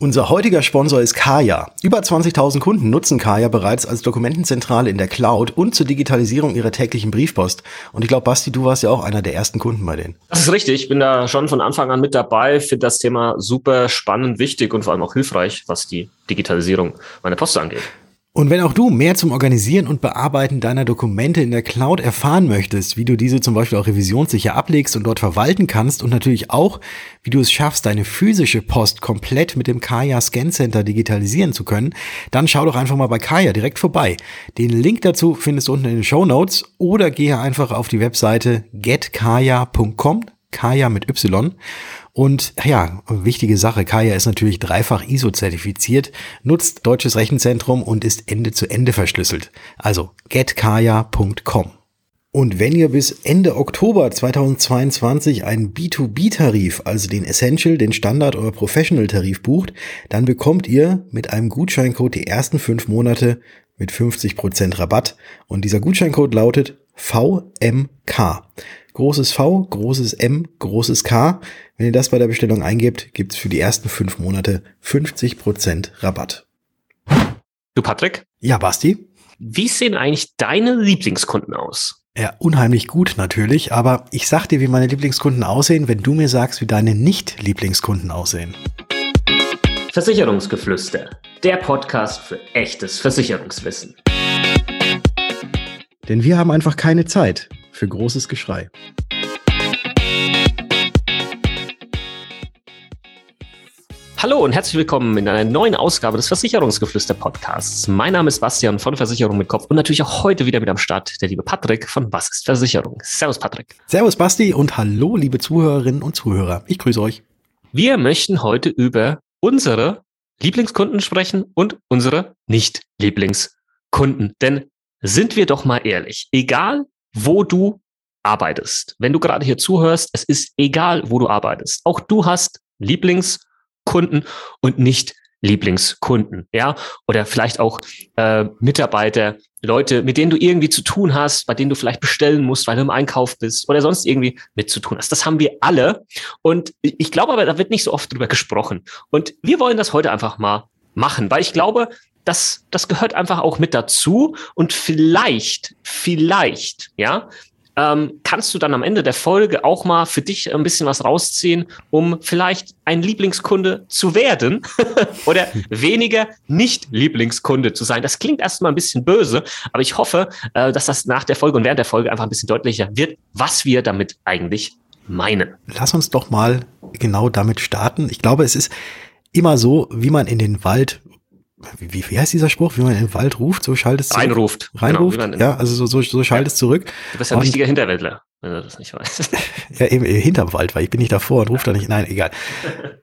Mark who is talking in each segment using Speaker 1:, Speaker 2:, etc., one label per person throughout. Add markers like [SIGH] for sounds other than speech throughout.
Speaker 1: Unser heutiger Sponsor ist Kaya. Über 20.000 Kunden nutzen Kaya bereits als Dokumentenzentrale in der Cloud und zur Digitalisierung ihrer täglichen Briefpost. Und ich glaube, Basti, du warst ja auch einer der ersten Kunden bei denen.
Speaker 2: Das ist richtig. Ich bin da schon von Anfang an mit dabei, finde das Thema super spannend, wichtig und vor allem auch hilfreich, was die Digitalisierung meiner Post angeht.
Speaker 1: Und wenn auch du mehr zum Organisieren und Bearbeiten deiner Dokumente in der Cloud erfahren möchtest, wie du diese zum Beispiel auch revisionssicher ablegst und dort verwalten kannst und natürlich auch, wie du es schaffst, deine physische Post komplett mit dem Kaya Scan Center digitalisieren zu können, dann schau doch einfach mal bei Kaya direkt vorbei. Den Link dazu findest du unten in den Show Notes oder gehe einfach auf die Webseite getkaya.com, Kaya mit Y und ja, wichtige Sache, Kaya ist natürlich dreifach ISO-zertifiziert, nutzt deutsches Rechenzentrum und ist Ende zu Ende verschlüsselt. Also getkaya.com. Und wenn ihr bis Ende Oktober 2022 einen B2B-Tarif, also den Essential, den Standard oder Professional-Tarif bucht, dann bekommt ihr mit einem Gutscheincode die ersten fünf Monate mit 50% Rabatt. Und dieser Gutscheincode lautet VMK großes V, großes M, großes K. Wenn ihr das bei der Bestellung eingebt, gibt's für die ersten fünf Monate 50% Rabatt.
Speaker 2: Du Patrick?
Speaker 1: Ja, Basti?
Speaker 2: Wie sehen eigentlich deine Lieblingskunden aus?
Speaker 1: Ja, unheimlich gut natürlich, aber ich sag dir, wie meine Lieblingskunden aussehen, wenn du mir sagst, wie deine Nicht-Lieblingskunden aussehen.
Speaker 2: Versicherungsgeflüster, der Podcast für echtes Versicherungswissen.
Speaker 1: Denn wir haben einfach keine Zeit für großes Geschrei.
Speaker 2: Hallo und herzlich willkommen in einer neuen Ausgabe des Versicherungsgeflüster Podcasts. Mein Name ist Bastian von Versicherung mit Kopf und natürlich auch heute wieder mit am Start der liebe Patrick von Was ist Versicherung. Servus Patrick.
Speaker 1: Servus Basti und hallo liebe Zuhörerinnen und Zuhörer. Ich grüße euch.
Speaker 2: Wir möchten heute über unsere Lieblingskunden sprechen und unsere Nicht-Lieblingskunden. Denn sind wir doch mal ehrlich, egal wo du arbeitest. Wenn du gerade hier zuhörst, es ist egal, wo du arbeitest. Auch du hast Lieblingskunden und nicht Lieblingskunden, ja, oder vielleicht auch äh, Mitarbeiter, Leute, mit denen du irgendwie zu tun hast, bei denen du vielleicht bestellen musst, weil du im Einkauf bist oder sonst irgendwie mit zu tun hast. Das haben wir alle und ich glaube aber, da wird nicht so oft drüber gesprochen. Und wir wollen das heute einfach mal machen, weil ich glaube, das, das gehört einfach auch mit dazu. Und vielleicht, vielleicht, ja, ähm, kannst du dann am Ende der Folge auch mal für dich ein bisschen was rausziehen, um vielleicht ein Lieblingskunde zu werden [LAUGHS] oder weniger nicht Lieblingskunde zu sein. Das klingt erstmal ein bisschen böse, aber ich hoffe, äh, dass das nach der Folge und während der Folge einfach ein bisschen deutlicher wird, was wir damit eigentlich meinen.
Speaker 1: Lass uns doch mal genau damit starten. Ich glaube, es ist immer so, wie man in den Wald wie, wie heißt dieser Spruch, wie man in den Wald ruft, so schaltet es
Speaker 2: zurück. Reinruft.
Speaker 1: Reinruft, genau, ja, also so, so, so schaltet es ja. zurück.
Speaker 2: Du bist ja ein richtiger Hinterwäldler, wenn du das nicht weißt. [LAUGHS]
Speaker 1: ja, eben hinterm Wald, weil ich bin nicht davor und rufe da nicht, nein, egal. [LAUGHS]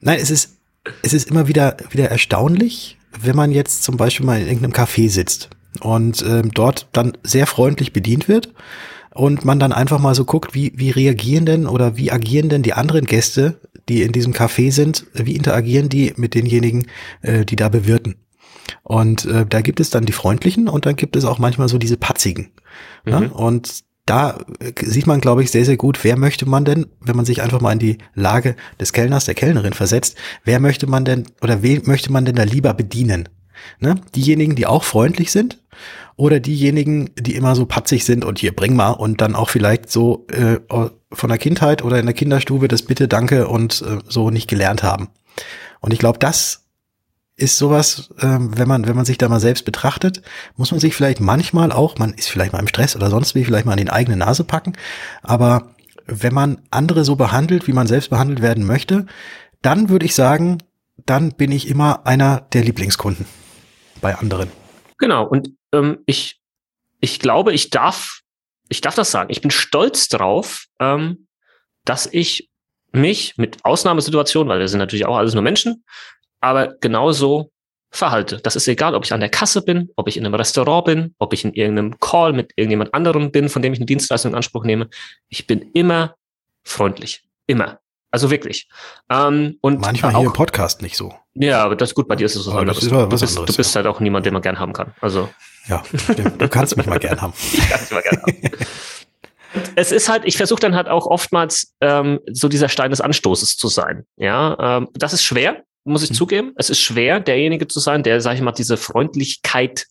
Speaker 1: Nein, es ist, es ist immer wieder, wieder erstaunlich, wenn man jetzt zum Beispiel mal in irgendeinem Café sitzt und ähm, dort dann sehr freundlich bedient wird und man dann einfach mal so guckt, wie, wie reagieren denn oder wie agieren denn die anderen Gäste, die in diesem Café sind, wie interagieren die mit denjenigen, äh, die da bewirten. Und äh, da gibt es dann die Freundlichen und dann gibt es auch manchmal so diese Patzigen. Mhm. Ja? Und da äh, sieht man, glaube ich, sehr, sehr gut, wer möchte man denn, wenn man sich einfach mal in die Lage des Kellners, der Kellnerin versetzt, wer möchte man denn oder wen möchte man denn da lieber bedienen? Ne? Diejenigen, die auch freundlich sind oder diejenigen, die immer so patzig sind und hier bring mal und dann auch vielleicht so äh, von der Kindheit oder in der Kinderstube das Bitte, Danke und äh, so nicht gelernt haben. Und ich glaube, das ist sowas, äh, wenn man wenn man sich da mal selbst betrachtet, muss man sich vielleicht manchmal auch, man ist vielleicht mal im Stress oder sonst wie, vielleicht mal an die eigene Nase packen, aber wenn man andere so behandelt, wie man selbst behandelt werden möchte, dann würde ich sagen, dann bin ich immer einer der Lieblingskunden bei anderen.
Speaker 2: Genau, und ähm, ich, ich glaube, ich darf, ich darf das sagen. Ich bin stolz drauf, ähm, dass ich mich mit Ausnahmesituationen, weil wir sind natürlich auch alles nur Menschen, aber genauso verhalte. Das ist egal, ob ich an der Kasse bin, ob ich in einem Restaurant bin, ob ich in irgendeinem Call mit irgendjemand anderem bin, von dem ich eine Dienstleistung in Anspruch nehme. Ich bin immer freundlich. Immer. Also wirklich.
Speaker 1: Ähm, und Manchmal auch, hier im Podcast nicht so.
Speaker 2: Ja, aber das ist gut, bei dir ist es so. Ist du, bist, anderes, du bist ja. halt auch niemand, den man gern haben kann. Also.
Speaker 1: Ja, stimmt. Du kannst mich mal gern haben. [LAUGHS] ich kann dich mal gern haben.
Speaker 2: es ist halt, ich versuche dann halt auch oftmals ähm, so dieser Stein des Anstoßes zu sein. Ja, ähm, das ist schwer, muss ich mhm. zugeben. Es ist schwer, derjenige zu sein, der, sag ich mal, diese Freundlichkeit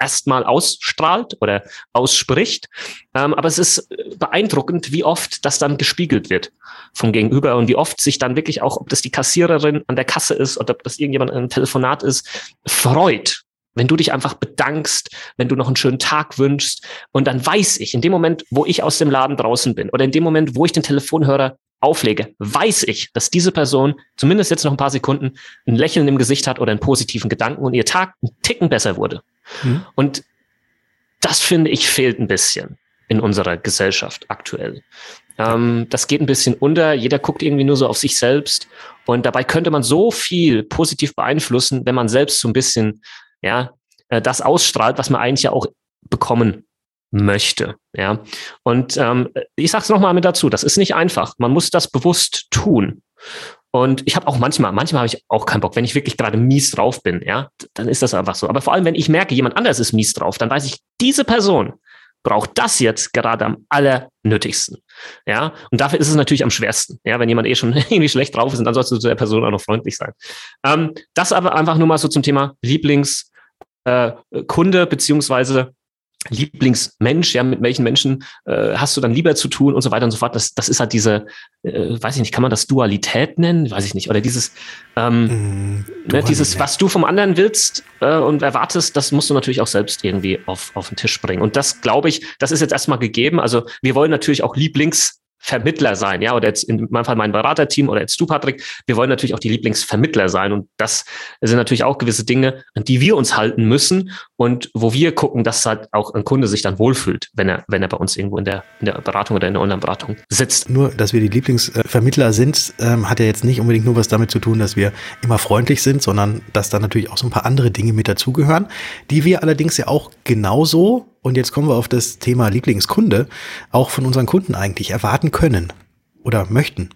Speaker 2: erstmal ausstrahlt oder ausspricht. Ähm, aber es ist beeindruckend, wie oft das dann gespiegelt wird vom Gegenüber und wie oft sich dann wirklich auch, ob das die Kassiererin an der Kasse ist oder ob das irgendjemand ein Telefonat ist, freut. Wenn du dich einfach bedankst, wenn du noch einen schönen Tag wünschst und dann weiß ich, in dem Moment, wo ich aus dem Laden draußen bin oder in dem Moment, wo ich den Telefonhörer auflege, weiß ich, dass diese Person zumindest jetzt noch ein paar Sekunden ein Lächeln im Gesicht hat oder einen positiven Gedanken und ihr Tag einen Ticken besser wurde. Mhm. Und das finde ich fehlt ein bisschen in unserer Gesellschaft aktuell. Ähm, das geht ein bisschen unter. Jeder guckt irgendwie nur so auf sich selbst. Und dabei könnte man so viel positiv beeinflussen, wenn man selbst so ein bisschen, ja, äh, das ausstrahlt, was man eigentlich ja auch bekommen möchte. Ja. Und ähm, ich sage es nochmal mit dazu, das ist nicht einfach. Man muss das bewusst tun. Und ich habe auch manchmal, manchmal habe ich auch keinen Bock, wenn ich wirklich gerade mies drauf bin, ja, dann ist das einfach so. Aber vor allem, wenn ich merke, jemand anders ist mies drauf, dann weiß ich, diese Person braucht das jetzt gerade am allernötigsten. Ja, und dafür ist es natürlich am schwersten. Ja, wenn jemand eh schon [LAUGHS] irgendwie schlecht drauf ist, dann sollst du zu der Person auch noch freundlich sein. Ähm, das aber einfach nur mal so zum Thema Lieblingskunde äh, beziehungsweise Lieblingsmensch, ja, mit welchen Menschen äh, hast du dann lieber zu tun und so weiter und so fort. Das, das ist halt diese, äh, weiß ich nicht, kann man das Dualität nennen? Weiß ich nicht. Oder dieses, ähm, mm, ne, dieses, was du vom anderen willst äh, und erwartest, das musst du natürlich auch selbst irgendwie auf, auf den Tisch bringen. Und das, glaube ich, das ist jetzt erstmal gegeben. Also wir wollen natürlich auch Lieblings Vermittler sein, ja, oder jetzt in meinem Fall mein Beraterteam oder jetzt du, Patrick. Wir wollen natürlich auch die Lieblingsvermittler sein und das sind natürlich auch gewisse Dinge, an die wir uns halten müssen und wo wir gucken, dass halt auch ein Kunde sich dann wohlfühlt, wenn er, wenn er bei uns irgendwo in der, in der Beratung oder in der Online-Beratung sitzt.
Speaker 1: Nur, dass wir die Lieblingsvermittler sind, ähm, hat ja jetzt nicht unbedingt nur was damit zu tun, dass wir immer freundlich sind, sondern dass da natürlich auch so ein paar andere Dinge mit dazugehören, die wir allerdings ja auch genauso und jetzt kommen wir auf das Thema Lieblingskunde, auch von unseren Kunden eigentlich erwarten können oder möchten.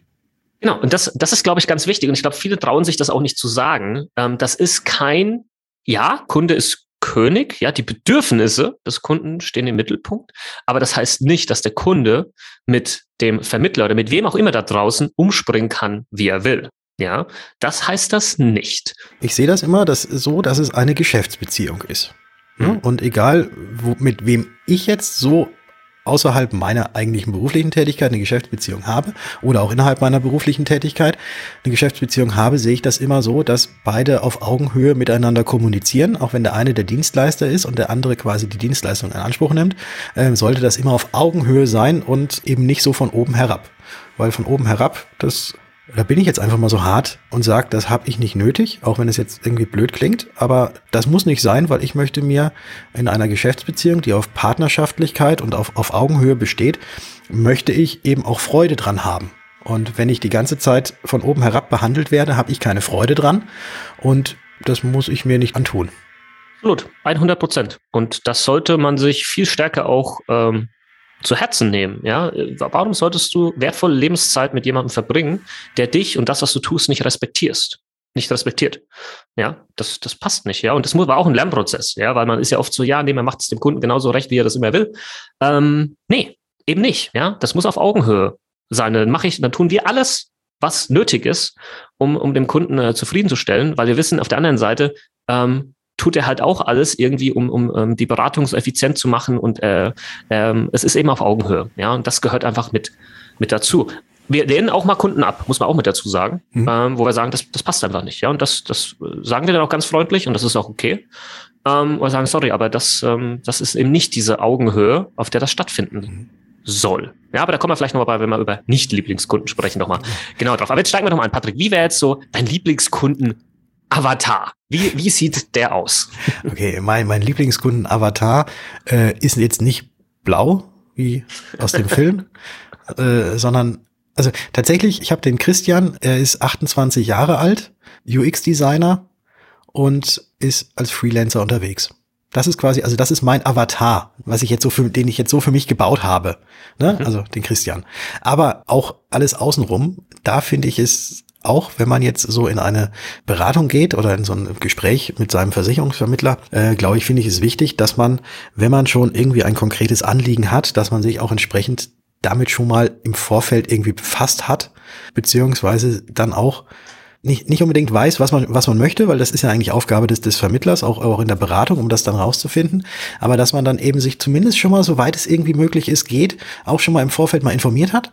Speaker 2: Genau, und das, das ist, glaube ich, ganz wichtig. Und ich glaube, viele trauen sich das auch nicht zu sagen. Ähm, das ist kein, ja, Kunde ist König, ja, die Bedürfnisse des Kunden stehen im Mittelpunkt. Aber das heißt nicht, dass der Kunde mit dem Vermittler oder mit wem auch immer da draußen umspringen kann, wie er will. Ja, das heißt das nicht.
Speaker 1: Ich sehe das immer dass, so, dass es eine Geschäftsbeziehung ist. Mhm. Und egal, wo, mit wem ich jetzt so außerhalb meiner eigentlichen beruflichen Tätigkeit eine Geschäftsbeziehung habe oder auch innerhalb meiner beruflichen Tätigkeit eine Geschäftsbeziehung habe, sehe ich das immer so, dass beide auf Augenhöhe miteinander kommunizieren. Auch wenn der eine der Dienstleister ist und der andere quasi die Dienstleistung in Anspruch nimmt, äh, sollte das immer auf Augenhöhe sein und eben nicht so von oben herab. Weil von oben herab, das da bin ich jetzt einfach mal so hart und sage, das habe ich nicht nötig, auch wenn es jetzt irgendwie blöd klingt, aber das muss nicht sein, weil ich möchte mir in einer Geschäftsbeziehung, die auf Partnerschaftlichkeit und auf, auf Augenhöhe besteht, möchte ich eben auch Freude dran haben. Und wenn ich die ganze Zeit von oben herab behandelt werde, habe ich keine Freude dran und das muss ich mir nicht antun.
Speaker 2: Absolut, 100 Prozent. Und das sollte man sich viel stärker auch ähm, zu Herzen nehmen. Ja, warum solltest du wertvolle Lebenszeit mit jemandem verbringen, der dich und das, was du tust, nicht respektierst? Nicht respektiert. Ja, das, das passt nicht. Ja, und das war auch ein Lernprozess. Ja, weil man ist ja oft so, ja, nee, man macht es dem Kunden genauso recht, wie er das immer will. Ähm, nee, eben nicht. Ja, das muss auf Augenhöhe sein. Dann mache ich, dann tun wir alles, was nötig ist, um, um dem Kunden äh, zufriedenzustellen, weil wir wissen auf der anderen Seite, ähm, tut er halt auch alles irgendwie, um, um, um ähm, die Beratung so effizient zu machen und äh, ähm, es ist eben auf Augenhöhe. Ja, und das gehört einfach mit, mit dazu. Wir lehnen auch mal Kunden ab, muss man auch mit dazu sagen, mhm. ähm, wo wir sagen, das, das passt einfach nicht. Ja, und das, das sagen wir dann auch ganz freundlich und das ist auch okay. Ähm, oder sagen, sorry, aber das, ähm, das ist eben nicht diese Augenhöhe, auf der das stattfinden mhm. soll. Ja, aber da kommen wir vielleicht nochmal bei, wenn wir über Nicht-Lieblingskunden sprechen, nochmal genau drauf. Aber jetzt steigen wir nochmal an, Patrick. Wie wäre jetzt so dein Lieblingskunden Avatar. Wie, wie sieht der aus?
Speaker 1: Okay, mein, mein Lieblingskunden Avatar äh, ist jetzt nicht blau, wie aus dem [LAUGHS] Film, äh, sondern also tatsächlich, ich habe den Christian, er ist 28 Jahre alt, UX-Designer und ist als Freelancer unterwegs. Das ist quasi, also das ist mein Avatar, was ich jetzt so für, den ich jetzt so für mich gebaut habe. Ne? Mhm. Also den Christian. Aber auch alles außenrum, da finde ich es auch wenn man jetzt so in eine Beratung geht oder in so ein Gespräch mit seinem Versicherungsvermittler, äh, glaube ich, finde ich es wichtig, dass man, wenn man schon irgendwie ein konkretes Anliegen hat, dass man sich auch entsprechend damit schon mal im Vorfeld irgendwie befasst hat, beziehungsweise dann auch nicht, nicht unbedingt weiß, was man, was man möchte, weil das ist ja eigentlich Aufgabe des, des Vermittlers, auch, auch in der Beratung, um das dann rauszufinden. Aber dass man dann eben sich zumindest schon mal, soweit es irgendwie möglich ist, geht, auch schon mal im Vorfeld mal informiert hat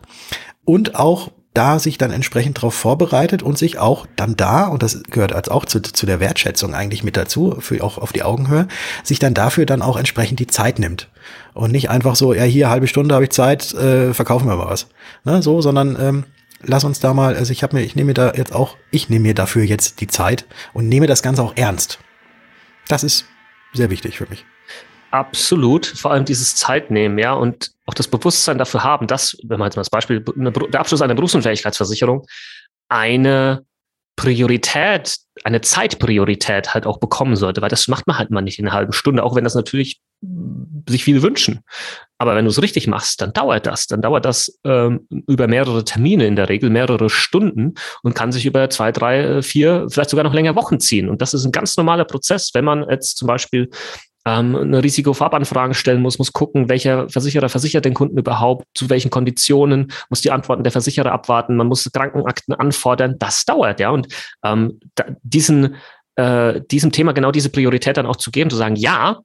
Speaker 1: und auch da sich dann entsprechend darauf vorbereitet und sich auch dann da, und das gehört als auch zu, zu der Wertschätzung eigentlich mit dazu, für auch auf die Augenhöhe, sich dann dafür dann auch entsprechend die Zeit nimmt. Und nicht einfach so, ja, hier halbe Stunde habe ich Zeit, äh, verkaufen wir mal was. Ne, so, sondern ähm, lass uns da mal, also ich habe mir, ich nehme mir da jetzt auch, ich nehme mir dafür jetzt die Zeit und nehme das Ganze auch ernst. Das ist sehr wichtig für mich.
Speaker 2: Absolut, vor allem dieses Zeitnehmen, ja, und auch das Bewusstsein dafür haben, dass, wenn man jetzt mal das Beispiel, der Abschluss einer Berufsunfähigkeitsversicherung eine Priorität, eine Zeitpriorität halt auch bekommen sollte, weil das macht man halt mal nicht in einer halben Stunde, auch wenn das natürlich sich viele wünschen. Aber wenn du es richtig machst, dann dauert das. Dann dauert das ähm, über mehrere Termine in der Regel, mehrere Stunden und kann sich über zwei, drei, vier, vielleicht sogar noch länger Wochen ziehen. Und das ist ein ganz normaler Prozess, wenn man jetzt zum Beispiel ähm, eine Risikofarbanfrage stellen muss, muss gucken, welcher Versicherer versichert den Kunden überhaupt, zu welchen Konditionen, muss die Antworten der Versicherer abwarten, man muss Krankenakten anfordern. Das dauert, ja. Und ähm, da, diesen, äh, diesem Thema genau diese Priorität dann auch zu geben, zu sagen, ja,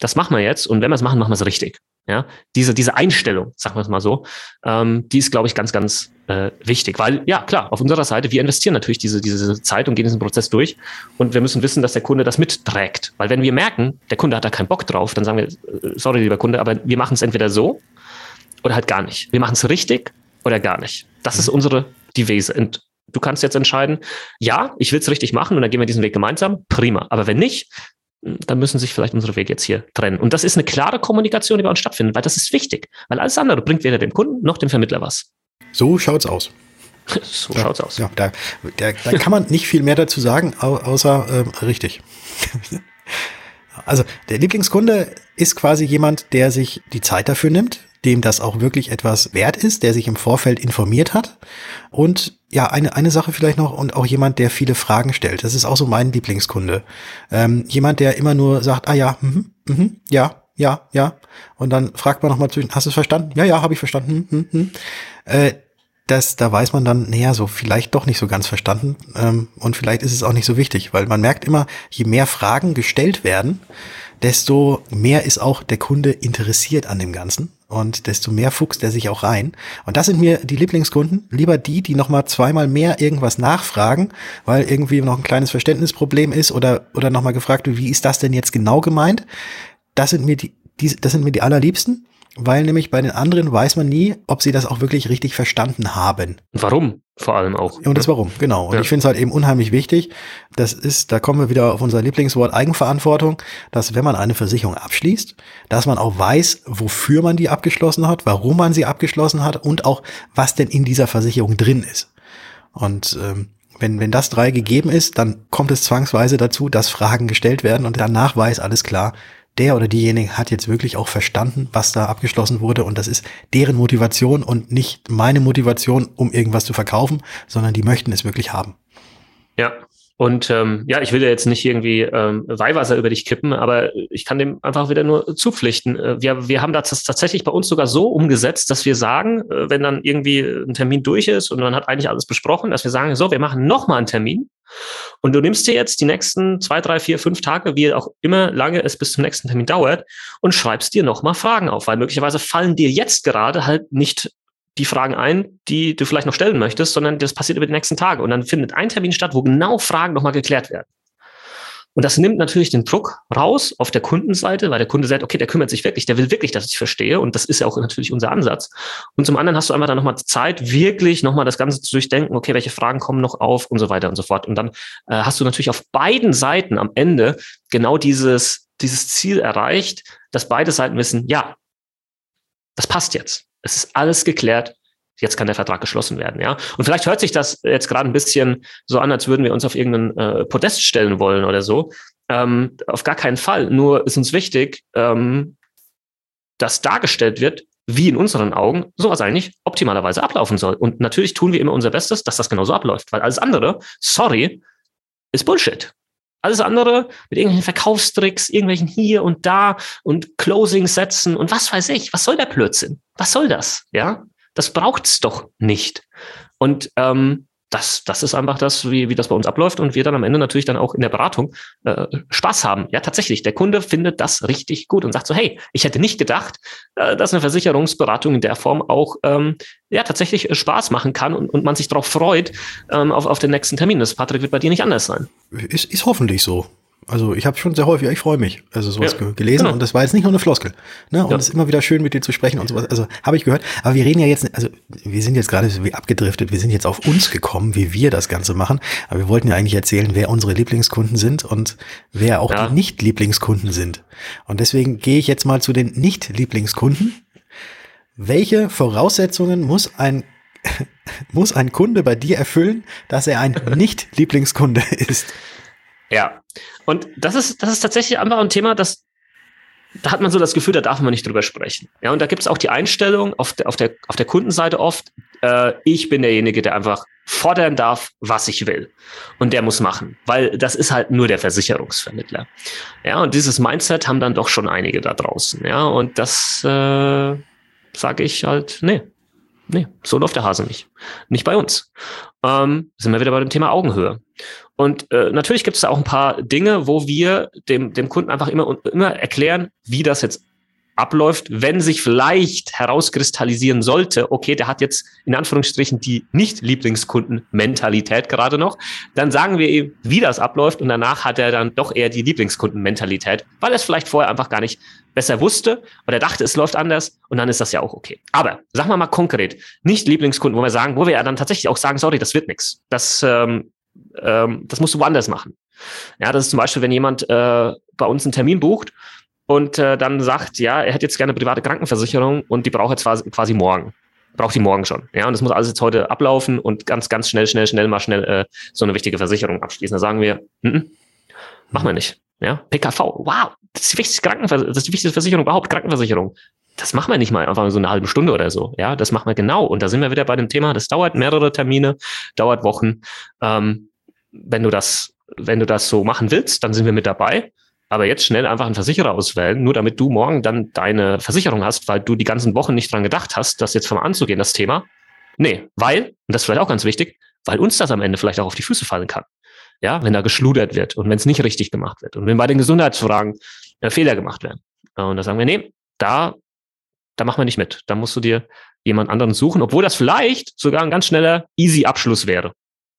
Speaker 2: das machen wir jetzt und wenn wir es machen, machen wir es richtig. Ja, diese, diese Einstellung, sagen wir es mal so, ähm, die ist, glaube ich, ganz, ganz äh, wichtig. Weil, ja, klar, auf unserer Seite, wir investieren natürlich diese, diese Zeit und gehen diesen Prozess durch. Und wir müssen wissen, dass der Kunde das mitträgt. Weil wenn wir merken, der Kunde hat da keinen Bock drauf, dann sagen wir, äh, sorry, lieber Kunde, aber wir machen es entweder so oder halt gar nicht. Wir machen es richtig oder gar nicht. Das mhm. ist unsere Devise. Und du kannst jetzt entscheiden, ja, ich will es richtig machen und dann gehen wir diesen Weg gemeinsam. Prima. Aber wenn nicht, dann müssen sich vielleicht unsere Wege jetzt hier trennen. Und das ist eine klare Kommunikation, die bei uns stattfindet, weil das ist wichtig. Weil alles andere bringt weder dem Kunden noch dem Vermittler was.
Speaker 1: So schaut's aus. [LAUGHS]
Speaker 2: so ja, schaut's aus.
Speaker 1: Ja, da, da, da kann man nicht viel mehr dazu sagen, außer äh, richtig. [LAUGHS] also der Lieblingskunde ist quasi jemand, der sich die Zeit dafür nimmt, dem das auch wirklich etwas wert ist, der sich im Vorfeld informiert hat. Und ja, eine, eine Sache vielleicht noch und auch jemand, der viele Fragen stellt. Das ist auch so mein Lieblingskunde. Ähm, jemand, der immer nur sagt, ah ja, mhm, mhm, ja, ja, ja. Und dann fragt man nochmal zwischen, hast du es verstanden? Ja, ja, habe ich verstanden. Hm, hm, hm. Äh, das, da weiß man dann, naja, so vielleicht doch nicht so ganz verstanden. Ähm, und vielleicht ist es auch nicht so wichtig, weil man merkt immer, je mehr Fragen gestellt werden, desto mehr ist auch der Kunde interessiert an dem Ganzen und desto mehr fuchst er sich auch rein. Und das sind mir die Lieblingskunden, lieber die, die nochmal zweimal mehr irgendwas nachfragen, weil irgendwie noch ein kleines Verständnisproblem ist oder, oder nochmal gefragt wird, wie ist das denn jetzt genau gemeint? Das sind mir die, die, das sind mir die allerliebsten weil nämlich bei den anderen weiß man nie, ob sie das auch wirklich richtig verstanden haben.
Speaker 2: Warum? Vor allem auch.
Speaker 1: Und das Warum, genau. Und ja. ich finde es halt eben unheimlich wichtig. Das ist, da kommen wir wieder auf unser Lieblingswort Eigenverantwortung, dass wenn man eine Versicherung abschließt, dass man auch weiß, wofür man die abgeschlossen hat, warum man sie abgeschlossen hat und auch, was denn in dieser Versicherung drin ist. Und ähm, wenn, wenn das drei gegeben ist, dann kommt es zwangsweise dazu, dass Fragen gestellt werden und danach weiß alles klar, der oder diejenige hat jetzt wirklich auch verstanden, was da abgeschlossen wurde und das ist deren Motivation und nicht meine Motivation, um irgendwas zu verkaufen, sondern die möchten es wirklich haben.
Speaker 2: Ja, und ähm, ja, ich will ja jetzt nicht irgendwie ähm, Weihwasser über dich kippen, aber ich kann dem einfach wieder nur zupflichten. Äh, wir, wir haben das tatsächlich bei uns sogar so umgesetzt, dass wir sagen, äh, wenn dann irgendwie ein Termin durch ist und man hat eigentlich alles besprochen, dass wir sagen, so, wir machen nochmal einen Termin und du nimmst dir jetzt die nächsten zwei, drei, vier, fünf Tage, wie auch immer lange es bis zum nächsten Termin dauert, und schreibst dir nochmal Fragen auf, weil möglicherweise fallen dir jetzt gerade halt nicht die Fragen ein, die du vielleicht noch stellen möchtest, sondern das passiert über die nächsten Tage. Und dann findet ein Termin statt, wo genau Fragen nochmal geklärt werden. Und das nimmt natürlich den Druck raus auf der Kundenseite, weil der Kunde sagt, okay, der kümmert sich wirklich, der will wirklich, dass ich verstehe. Und das ist ja auch natürlich unser Ansatz. Und zum anderen hast du einfach dann nochmal Zeit, wirklich nochmal das Ganze zu durchdenken, okay, welche Fragen kommen noch auf und so weiter und so fort. Und dann äh, hast du natürlich auf beiden Seiten am Ende genau dieses, dieses Ziel erreicht, dass beide Seiten wissen, ja, das passt jetzt. Es ist alles geklärt. Jetzt kann der Vertrag geschlossen werden, ja. Und vielleicht hört sich das jetzt gerade ein bisschen so an, als würden wir uns auf irgendeinen äh, Podest stellen wollen oder so. Ähm, auf gar keinen Fall. Nur ist uns wichtig, ähm, dass dargestellt wird, wie in unseren Augen sowas eigentlich optimalerweise ablaufen soll. Und natürlich tun wir immer unser Bestes, dass das genauso abläuft, weil alles andere, sorry, ist Bullshit. Alles andere mit irgendwelchen Verkaufstricks, irgendwelchen hier und da und Closing-Sätzen und was weiß ich. Was soll der Blödsinn? Was soll das? Ja, das braucht's doch nicht. Und ähm, das, das ist einfach das, wie, wie das bei uns abläuft und wir dann am Ende natürlich dann auch in der Beratung äh, Spaß haben. Ja, tatsächlich, der Kunde findet das richtig gut und sagt so, hey, ich hätte nicht gedacht, äh, dass eine Versicherungsberatung in der Form auch ähm, ja tatsächlich Spaß machen kann und, und man sich darauf freut ähm, auf, auf den nächsten Termin. Das, Patrick, wird bei dir nicht anders sein.
Speaker 1: Ist, ist hoffentlich so. Also ich habe schon sehr häufig, ich freue mich, also sowas ja, gelesen genau. und das war jetzt nicht nur eine Floskel. Ne? Und ja. es ist immer wieder schön, mit dir zu sprechen und sowas. Also habe ich gehört. Aber wir reden ja jetzt, also wir sind jetzt gerade so wie abgedriftet, wir sind jetzt auf uns gekommen, wie wir das Ganze machen. Aber wir wollten ja eigentlich erzählen, wer unsere Lieblingskunden sind und wer auch ja. die Nicht-Lieblingskunden sind. Und deswegen gehe ich jetzt mal zu den Nicht-Lieblingskunden. Welche Voraussetzungen muss ein [LAUGHS] muss ein Kunde bei dir erfüllen, dass er ein Nicht-Lieblingskunde [LAUGHS] ist?
Speaker 2: Ja, und das ist, das ist tatsächlich einfach ein Thema, das, da hat man so das Gefühl, da darf man nicht drüber sprechen. Ja, und da gibt es auch die Einstellung auf der, auf der, auf der Kundenseite oft, äh, ich bin derjenige, der einfach fordern darf, was ich will. Und der muss machen, weil das ist halt nur der Versicherungsvermittler. Ja, und dieses Mindset haben dann doch schon einige da draußen. Ja, und das äh, sage ich halt, nee, nee, so läuft der Hase nicht. Nicht bei uns. Ähm, sind wir wieder bei dem Thema Augenhöhe. Und äh, natürlich gibt es da auch ein paar Dinge, wo wir dem, dem Kunden einfach immer, immer erklären, wie das jetzt abläuft, wenn sich vielleicht herauskristallisieren sollte, okay, der hat jetzt in Anführungsstrichen die Nicht-Lieblingskunden-Mentalität gerade noch, dann sagen wir ihm, wie das abläuft und danach hat er dann doch eher die Lieblingskunden-Mentalität, weil er es vielleicht vorher einfach gar nicht besser wusste oder dachte, es läuft anders und dann ist das ja auch okay. Aber sagen wir mal konkret, nicht Lieblingskunden, wo wir sagen, wo wir ja dann tatsächlich auch sagen, sorry, das wird nichts. Das, ähm, ähm, das musst du woanders machen. Ja, das ist zum Beispiel, wenn jemand äh, bei uns einen Termin bucht und äh, dann sagt, ja, er hätte jetzt gerne private Krankenversicherung und die braucht er quasi, quasi morgen. Braucht die morgen schon. Ja, und das muss alles jetzt heute ablaufen und ganz, ganz schnell, schnell, schnell mal schnell äh, so eine wichtige Versicherung abschließen. Da sagen wir, n -n, machen wir nicht. Ja, PKV, wow, das ist die wichtigste Krankenversicherung, das ist die wichtigste Versicherung überhaupt, Krankenversicherung. Das machen wir nicht mal einfach so eine halbe Stunde oder so. Ja, das machen wir genau. Und da sind wir wieder bei dem Thema, das dauert mehrere Termine, dauert Wochen. Ähm, wenn du das, wenn du das so machen willst, dann sind wir mit dabei. Aber jetzt schnell einfach einen Versicherer auswählen, nur damit du morgen dann deine Versicherung hast, weil du die ganzen Wochen nicht dran gedacht hast, das jetzt vom anzugehen, das Thema. Nee, weil, und das ist vielleicht auch ganz wichtig, weil uns das am Ende vielleicht auch auf die Füße fallen kann. Ja, wenn da geschludert wird und wenn es nicht richtig gemacht wird und wenn bei den Gesundheitsfragen äh, Fehler gemacht werden. Und da sagen wir, nee, da, da machen wir nicht mit. Da musst du dir jemand anderen suchen, obwohl das vielleicht sogar ein ganz schneller, easy Abschluss wäre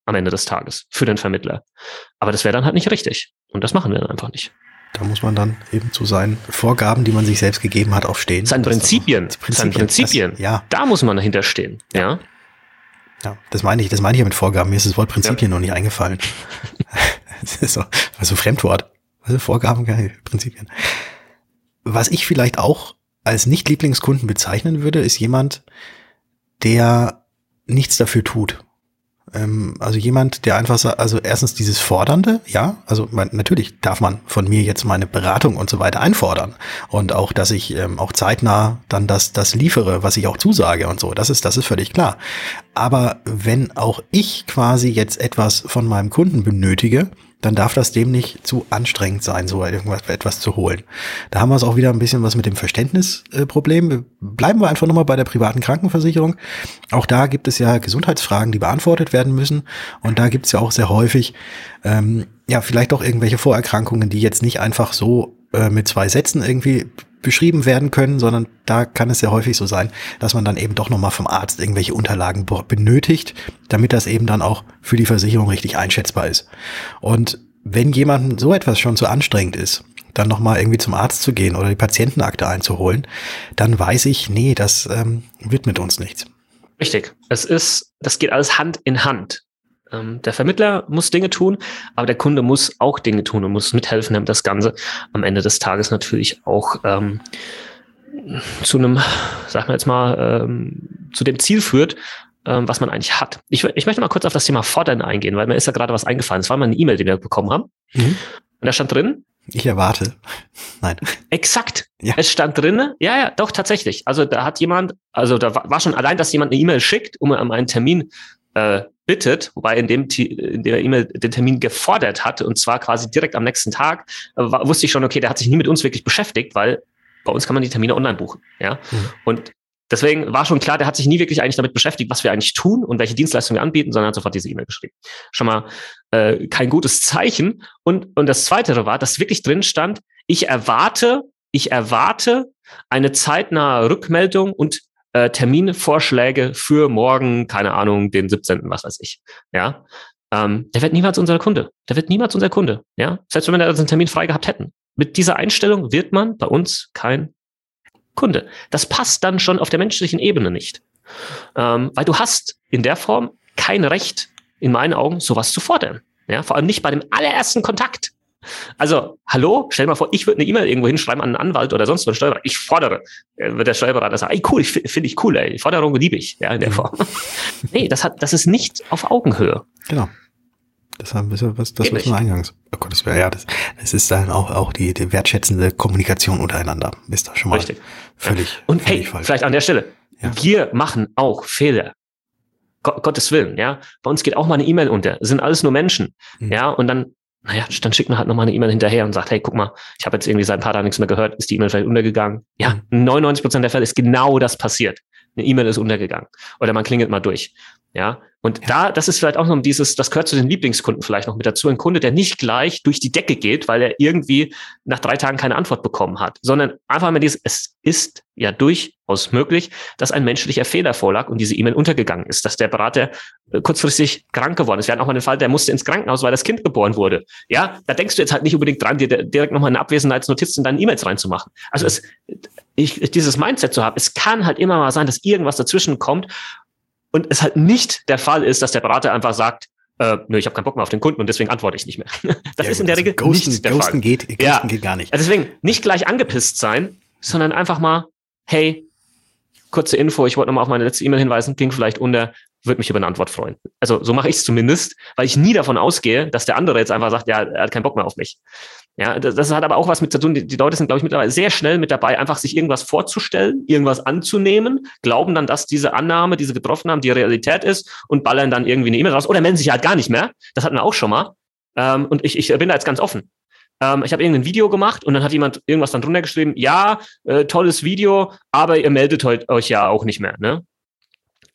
Speaker 2: am Ende des Tages für den Vermittler. Aber das wäre dann halt nicht richtig. Und das machen wir dann einfach nicht.
Speaker 1: Da muss man dann eben zu seinen Vorgaben, die man sich selbst gegeben hat, auch stehen.
Speaker 2: Seinen Prinzipien. Prinzipien. Seinen Prinzipien. Das, ja. Da muss man dahinter stehen. Ja.
Speaker 1: Ja, das meine ich, das meine ich ja mit Vorgaben. Mir ist das Wort Prinzipien ja. noch nicht eingefallen. [LAUGHS] das ist so, also Fremdwort. Also Vorgaben, Prinzipien. Was ich vielleicht auch als Nicht-Lieblingskunden bezeichnen würde, ist jemand, der nichts dafür tut. Ähm, also jemand, der einfach sagt, also erstens dieses Fordernde, ja, also man, natürlich darf man von mir jetzt meine Beratung und so weiter einfordern und auch, dass ich ähm, auch zeitnah dann das, das liefere, was ich auch zusage und so, das ist, das ist völlig klar. Aber wenn auch ich quasi jetzt etwas von meinem Kunden benötige, dann darf das dem nicht zu anstrengend sein, so irgendwas etwas zu holen. Da haben wir es auch wieder ein bisschen was mit dem Verständnisproblem. Bleiben wir einfach nochmal bei der privaten Krankenversicherung. Auch da gibt es ja Gesundheitsfragen, die beantwortet werden müssen. Und da gibt es ja auch sehr häufig, ähm, ja, vielleicht auch irgendwelche Vorerkrankungen, die jetzt nicht einfach so äh, mit zwei Sätzen irgendwie beschrieben werden können, sondern da kann es sehr häufig so sein, dass man dann eben doch nochmal vom Arzt irgendwelche Unterlagen benötigt, damit das eben dann auch für die Versicherung richtig einschätzbar ist. Und wenn jemandem so etwas schon zu anstrengend ist, dann nochmal irgendwie zum Arzt zu gehen oder die Patientenakte einzuholen, dann weiß ich, nee, das ähm, wird mit uns nichts.
Speaker 2: Richtig. Es ist, das geht alles Hand in Hand. Ähm, der Vermittler muss Dinge tun, aber der Kunde muss auch Dinge tun und muss mithelfen, damit das Ganze am Ende des Tages natürlich auch ähm, zu einem, sagen wir jetzt mal, ähm, zu dem Ziel führt, ähm, was man eigentlich hat. Ich, ich möchte mal kurz auf das Thema Fordern eingehen, weil mir ist ja gerade was eingefallen. Es war mal eine E-Mail, die wir bekommen haben. Mhm. Und da stand drin,
Speaker 1: ich erwarte. [LAUGHS] Nein.
Speaker 2: Exakt. Ja. Es stand drin, ja, ja, doch, tatsächlich. Also da hat jemand, also da war schon allein, dass jemand eine E-Mail schickt, um einen Termin äh, bittet, wobei in dem in der E-Mail den Termin gefordert hat und zwar quasi direkt am nächsten Tag, äh, war, wusste ich schon, okay, der hat sich nie mit uns wirklich beschäftigt, weil bei uns kann man die Termine online buchen, ja. Mhm. Und Deswegen war schon klar, der hat sich nie wirklich eigentlich damit beschäftigt, was wir eigentlich tun und welche Dienstleistungen wir anbieten, sondern hat sofort diese E-Mail geschrieben. Schon mal äh, kein gutes Zeichen. Und, und das Zweite war, dass wirklich drin stand, ich erwarte, ich erwarte eine zeitnahe Rückmeldung und äh, Terminvorschläge für morgen, keine Ahnung, den 17., was weiß ich. Ja. Ähm, der wird niemals unser Kunde. Der wird niemals unser Kunde. Ja. Selbst wenn wir da einen Termin frei gehabt hätten. Mit dieser Einstellung wird man bei uns kein Kunde. Das passt dann schon auf der menschlichen Ebene nicht. Ähm, weil du hast in der Form kein Recht, in meinen Augen, sowas zu fordern. Ja, vor allem nicht bei dem allerersten Kontakt. Also, hallo, stell dir mal vor, ich würde eine E-Mail irgendwo hinschreiben an einen Anwalt oder sonst was Steuerberater. Ich fordere, äh, wird der Steuerberater sagen, ey, cool, ich finde ich cool, ey, Forderung liebe ich, ja, in der mhm. Form. [LAUGHS] nee, das hat, das ist nicht auf Augenhöhe.
Speaker 1: Genau. Das haben wir, was, das was wir eingangs. Oh Gott, das wäre ja, das, das ist dann auch, auch die, die wertschätzende Kommunikation untereinander. Ist da schon mal Richtig. völlig,
Speaker 2: Und völlig hey, falsch. vielleicht an der Stelle. Ja. Wir machen auch Fehler. Gott, Gottes Willen, ja. Bei uns geht auch mal eine E-Mail unter. Das sind alles nur Menschen. Mhm. Ja, und dann, naja, dann schickt man halt nochmal eine E-Mail hinterher und sagt, hey, guck mal, ich habe jetzt irgendwie seit ein paar Tagen nichts mehr gehört, ist die E-Mail vielleicht untergegangen? Ja, 99 mhm. Prozent der Fälle ist genau das passiert. Eine E-Mail ist untergegangen. Oder man klingelt mal durch. Ja, und ja. da, das ist vielleicht auch noch dieses, das gehört zu den Lieblingskunden vielleicht noch mit dazu. Ein Kunde, der nicht gleich durch die Decke geht, weil er irgendwie nach drei Tagen keine Antwort bekommen hat, sondern einfach mal dieses, es ist ja durchaus möglich, dass ein menschlicher Fehler vorlag und diese E-Mail untergegangen ist, dass der Berater äh, kurzfristig krank geworden ist. Wir hatten auch mal den Fall, der musste ins Krankenhaus, weil das Kind geboren wurde. Ja, da denkst du jetzt halt nicht unbedingt dran, dir direkt nochmal eine Abwesenheitsnotiz in deine E-Mails reinzumachen. Also es, ich, dieses Mindset zu haben, es kann halt immer mal sein, dass irgendwas dazwischen kommt und es halt nicht der Fall ist, dass der Berater einfach sagt, äh, nö, ich habe keinen Bock mehr auf den Kunden und deswegen antworte ich nicht mehr. [LAUGHS] Das ja, ist in der Regel Ghosten, nicht der Ghosten Fall.
Speaker 1: Geht, Ghosten ja. geht gar nicht.
Speaker 2: Also deswegen nicht gleich angepisst sein, sondern einfach mal, hey, kurze Info, ich wollte nochmal auf meine letzte E-Mail hinweisen, ging vielleicht unter, würde mich über eine Antwort freuen. Also so mache ich es zumindest, weil ich nie davon ausgehe, dass der andere jetzt einfach sagt, ja, er hat keinen Bock mehr auf mich. Ja, das, das hat aber auch was mit zu tun. Die, die Leute sind, glaube ich, mittlerweile sehr schnell mit dabei, einfach sich irgendwas vorzustellen, irgendwas anzunehmen, glauben dann, dass diese Annahme, diese getroffen haben, die Realität ist und ballern dann irgendwie eine E-Mail raus oder melden sich halt gar nicht mehr. Das hatten wir auch schon mal. Ähm, und ich, ich bin da jetzt ganz offen. Ähm, ich habe irgendein Video gemacht und dann hat jemand irgendwas dann drunter geschrieben, ja, äh, tolles Video, aber ihr meldet euch ja auch nicht mehr. Ne?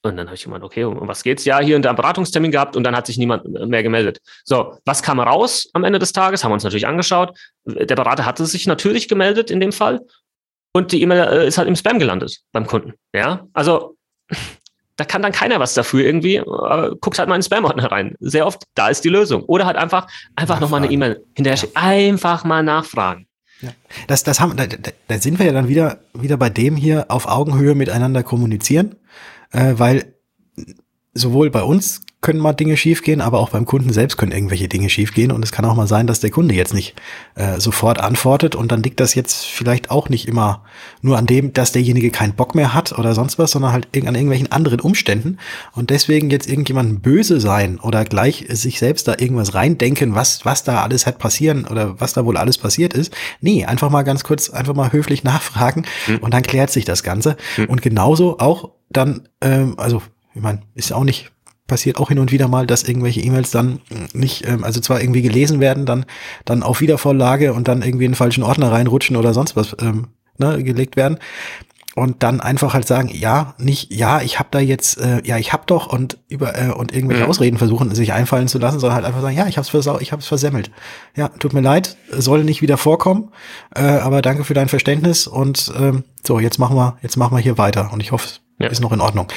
Speaker 2: Und dann habe ich gemeint, okay, um was geht's? Ja, hier und da einen Beratungstermin gehabt und dann hat sich niemand mehr gemeldet. So, was kam raus am Ende des Tages? Haben wir uns natürlich angeschaut. Der Berater hatte sich natürlich gemeldet in dem Fall und die E-Mail äh, ist halt im Spam gelandet beim Kunden. Ja, also [LAUGHS] da kann dann keiner was dafür irgendwie. Äh, guckt halt mal in den Spam-Ordner rein. Sehr oft, da ist die Lösung. Oder halt einfach, einfach nochmal eine E-Mail hinterher schicken. Einfach mal nachfragen.
Speaker 1: Ja. Das, das haben, da, da sind wir ja dann wieder, wieder bei dem hier auf Augenhöhe miteinander kommunizieren äh, weil sowohl bei uns können mal Dinge schiefgehen, aber auch beim Kunden selbst können irgendwelche Dinge schiefgehen. Und es kann auch mal sein, dass der Kunde jetzt nicht äh, sofort antwortet. Und dann liegt das jetzt vielleicht auch nicht immer nur an dem, dass derjenige keinen Bock mehr hat oder sonst was, sondern halt an irgendwelchen anderen Umständen. Und deswegen jetzt irgendjemandem böse sein oder gleich sich selbst da irgendwas reindenken, was, was da alles hat passieren oder was da wohl alles passiert ist. Nee, einfach mal ganz kurz, einfach mal höflich [LAUGHS] nachfragen mhm. und dann klärt sich das Ganze. Mhm. Und genauso auch dann, ähm, also ich meine, ist auch nicht passiert auch hin und wieder mal, dass irgendwelche E-Mails dann nicht, ähm, also zwar irgendwie gelesen werden, dann, dann auf Wiedervorlage und dann irgendwie in den falschen Ordner reinrutschen oder sonst was ähm, ne, gelegt werden. Und dann einfach halt sagen, ja, nicht, ja, ich habe da jetzt, äh, ja, ich hab doch und über äh, und irgendwelche mhm. Ausreden versuchen, sich einfallen zu lassen, sondern halt einfach sagen, ja, ich hab's versau ich hab's versemmelt. Ja, tut mir leid, soll nicht wieder vorkommen, äh, aber danke für dein Verständnis und ähm, so, jetzt machen wir, jetzt machen wir hier weiter und ich hoffe, ja. ist noch in Ordnung.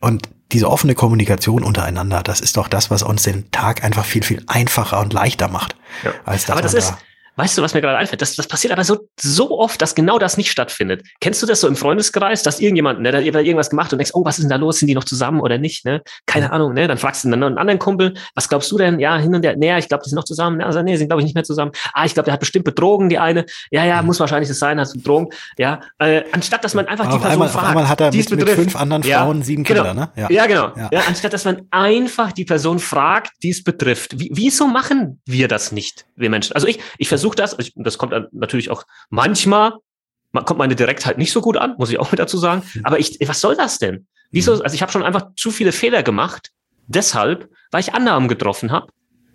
Speaker 1: Und diese offene Kommunikation untereinander, das ist doch das, was uns den Tag einfach viel, viel einfacher und leichter macht.
Speaker 2: Ja. Als Aber das ist, Weißt du, was mir gerade einfällt? Das, das passiert aber so, so oft, dass genau das nicht stattfindet. Kennst du das so im Freundeskreis, dass irgendjemand, ne, da hat irgendwas gemacht und denkst, oh, was ist denn da los? Sind die noch zusammen oder nicht? Ne? Keine. Ahnung, ne? Dann fragst du dann einen anderen Kumpel, was glaubst du denn? Ja, hin und her, nee, ich glaube, die sind noch zusammen. Also, nee, sind, glaube ich, nicht mehr zusammen. Ah, ich glaube, der hat bestimmt betrogen, die eine. Ja, ja, muss wahrscheinlich das sein, hat betrogen. Ja, äh, anstatt dass man einfach
Speaker 1: aber
Speaker 2: die Person
Speaker 1: einmal,
Speaker 2: fragt.
Speaker 1: Auf einmal hat er mit, mit fünf anderen Frauen ja, sieben
Speaker 2: genau.
Speaker 1: Kinder, ne?
Speaker 2: Ja, ja genau. Ja. ja. anstatt dass man einfach die Person fragt, die es betrifft. Wie, wieso machen wir das nicht, wir Menschen? Also ich, ich versuche das, ich, das kommt natürlich auch manchmal, man kommt meine Direktheit nicht so gut an, muss ich auch mit [LAUGHS] dazu sagen. Mhm. Aber ich, was soll das denn? Wieso? Mhm. Also ich habe schon einfach zu viele Fehler gemacht, deshalb, weil ich Annahmen getroffen habe,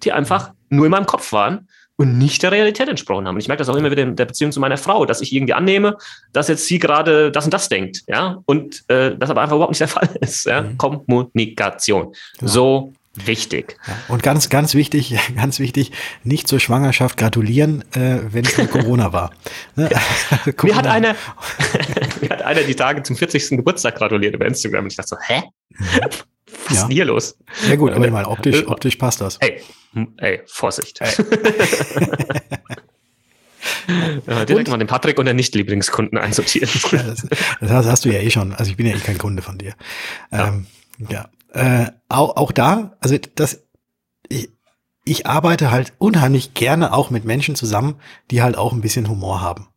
Speaker 2: die einfach nur in meinem Kopf waren und nicht der Realität entsprochen haben. Und ich merke das auch immer wieder in der Beziehung zu meiner Frau, dass ich irgendwie annehme, dass jetzt sie gerade das und das denkt, ja, und äh, das aber einfach überhaupt nicht der [LAUGHS] Fall ist. Ja? Mhm. Kommunikation. Genau. So wichtig.
Speaker 1: Ja, und ganz, ganz wichtig, [LAUGHS] ganz wichtig, nicht zur Schwangerschaft gratulieren, äh, wenn es [LAUGHS] Corona war.
Speaker 2: Ne? Ja. [LAUGHS] mir, hat einer, mir hat einer die Tage zum 40. Geburtstag gratuliert über Instagram und ich dachte so, hä? Mhm. Was ja. ist hier los?
Speaker 1: Ja gut, aber ich meine, optisch, optisch passt das.
Speaker 2: Ey, hm, ey Vorsicht. Ey. ja, direkt und, mal den Patrick und den Nicht-Lieblingskunden einsortieren.
Speaker 1: Ja, das, das, hast du ja eh schon. Also ich bin ja eh kein Kunde von dir. Ähm, ja. Äh, auch, auch da, also das, ich, ich arbeite halt unheimlich gerne auch mit Menschen zusammen, die halt auch ein bisschen Humor haben.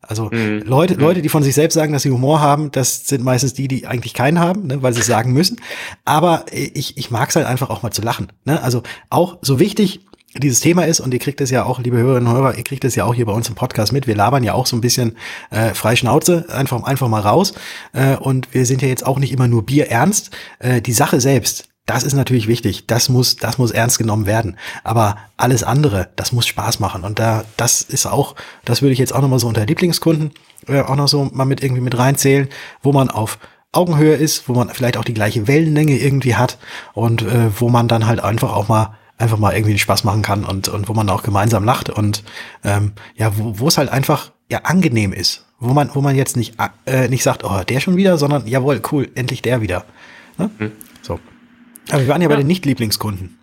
Speaker 1: Also mhm. Leute, mhm. Leute, die von sich selbst sagen, dass sie Humor haben, das sind meistens die, die eigentlich keinen haben, ne, weil sie es sagen müssen. Aber ich, ich mag es halt einfach auch mal zu lachen. Ne? Also auch so wichtig dieses Thema ist, und ihr kriegt es ja auch, liebe Hörerinnen und Hörer, ihr kriegt es ja auch hier bei uns im Podcast mit. Wir labern ja auch so ein bisschen äh, frei Schnauze, einfach, einfach mal raus. Äh, und wir sind ja jetzt auch nicht immer nur Bier ernst. Äh, die Sache selbst, das ist natürlich wichtig. Das muss, das muss ernst genommen werden. Aber alles andere, das muss Spaß machen. Und da, das ist auch, das würde ich jetzt auch nochmal so unter Lieblingskunden äh, auch noch so mal mit irgendwie mit reinzählen, wo man auf Augenhöhe ist, wo man vielleicht auch die gleiche Wellenlänge irgendwie hat und äh, wo man dann halt einfach auch mal einfach mal irgendwie Spaß machen kann und, und wo man auch gemeinsam lacht und ähm, ja, wo, es halt einfach ja angenehm ist, wo man, wo man jetzt nicht, äh, nicht sagt, oh, der schon wieder, sondern jawohl, cool, endlich der wieder. Ne? Mhm. So. Aber wir waren ja, ja. bei den Nicht-Lieblingskunden.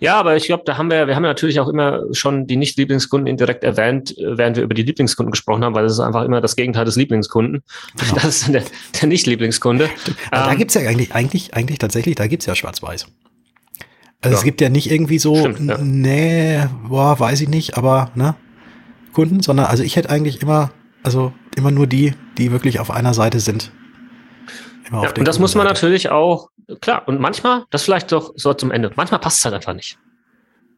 Speaker 2: Ja, aber ich glaube, da haben wir, wir haben natürlich auch immer schon die Nicht-Lieblingskunden indirekt erwähnt, äh, während wir über die Lieblingskunden gesprochen haben, weil das ist einfach immer das Gegenteil des Lieblingskunden. Genau. [LAUGHS] Das ist der, der Nicht-Lieblingskunde.
Speaker 1: Da ähm, gibt's ja eigentlich, eigentlich, eigentlich tatsächlich, da gibt's ja Schwarz-Weiß. Also ja. es gibt ja nicht irgendwie so, Stimmt, ja. nee, boah, weiß ich nicht, aber ne, Kunden, sondern also ich hätte eigentlich immer, also immer nur die, die wirklich auf einer Seite sind.
Speaker 2: Ja, und das muss man Seite. natürlich auch, klar, und manchmal, das vielleicht doch so zum Ende, manchmal passt es halt einfach nicht.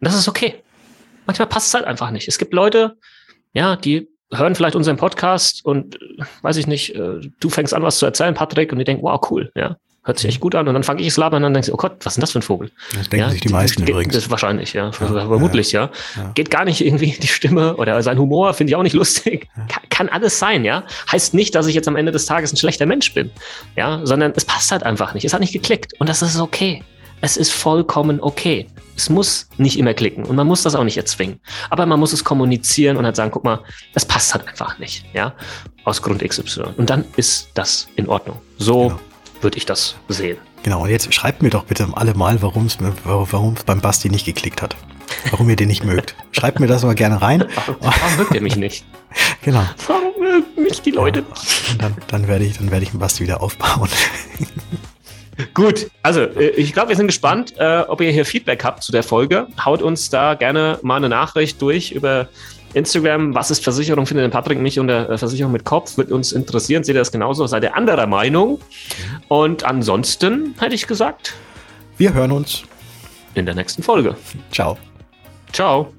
Speaker 2: Und das ist okay. Manchmal passt es halt einfach nicht. Es gibt Leute, ja, die hören vielleicht unseren Podcast und weiß ich nicht, äh, du fängst an, was zu erzählen, Patrick, und die denken, wow, cool, ja. Hört sich echt gut an. Und dann fange ich es labern und dann denkst du, oh Gott, was ist denn das für ein Vogel?
Speaker 1: Das denken ja, sich die meisten
Speaker 2: geht,
Speaker 1: übrigens.
Speaker 2: Das wahrscheinlich, ja. ja vermutlich, ja. ja. Geht gar nicht irgendwie die Stimme oder sein Humor finde ich auch nicht lustig. Kann, kann, alles sein, ja. Heißt nicht, dass ich jetzt am Ende des Tages ein schlechter Mensch bin. Ja, sondern es passt halt einfach nicht. Es hat nicht geklickt. Und das ist okay. Es ist vollkommen okay. Es muss nicht immer klicken und man muss das auch nicht erzwingen. Aber man muss es kommunizieren und halt sagen, guck mal, das passt halt einfach nicht, ja, aus Grund XY. Und dann ist das in Ordnung. So genau würde ich das sehen.
Speaker 1: Genau, und jetzt schreibt mir doch bitte alle mal, warum es beim Basti nicht geklickt hat. Warum ihr den nicht mögt. [LAUGHS] Schreibt mir das mal gerne rein.
Speaker 2: Warum, mögt ihr mich nicht? [LAUGHS]
Speaker 1: Genau.
Speaker 2: Warum mögen mich die Leute
Speaker 1: ja, dann, dann werde ich, dann werde ich den Basti wieder aufbauen. [LAUGHS]
Speaker 2: Gut, also äh, ich glaube, wir sind gespannt, äh, ob ihr hier Feedback habt zu der Folge. Haut uns da gerne mal eine Nachricht durch über Instagram, was ist Versicherung, findet den Patrick mich unter äh, Versicherung mit Kopf, wird uns interessieren. Seht ihr das genauso? Seid ihr anderer Meinung? Und ansonsten hätte ich gesagt,
Speaker 1: wir hören uns
Speaker 2: in der nächsten Folge.
Speaker 1: Ciao.
Speaker 2: Ciao.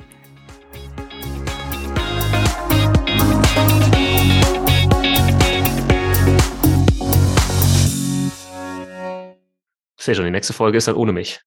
Speaker 2: Sehe schon, die nächste Folge ist dann ohne mich.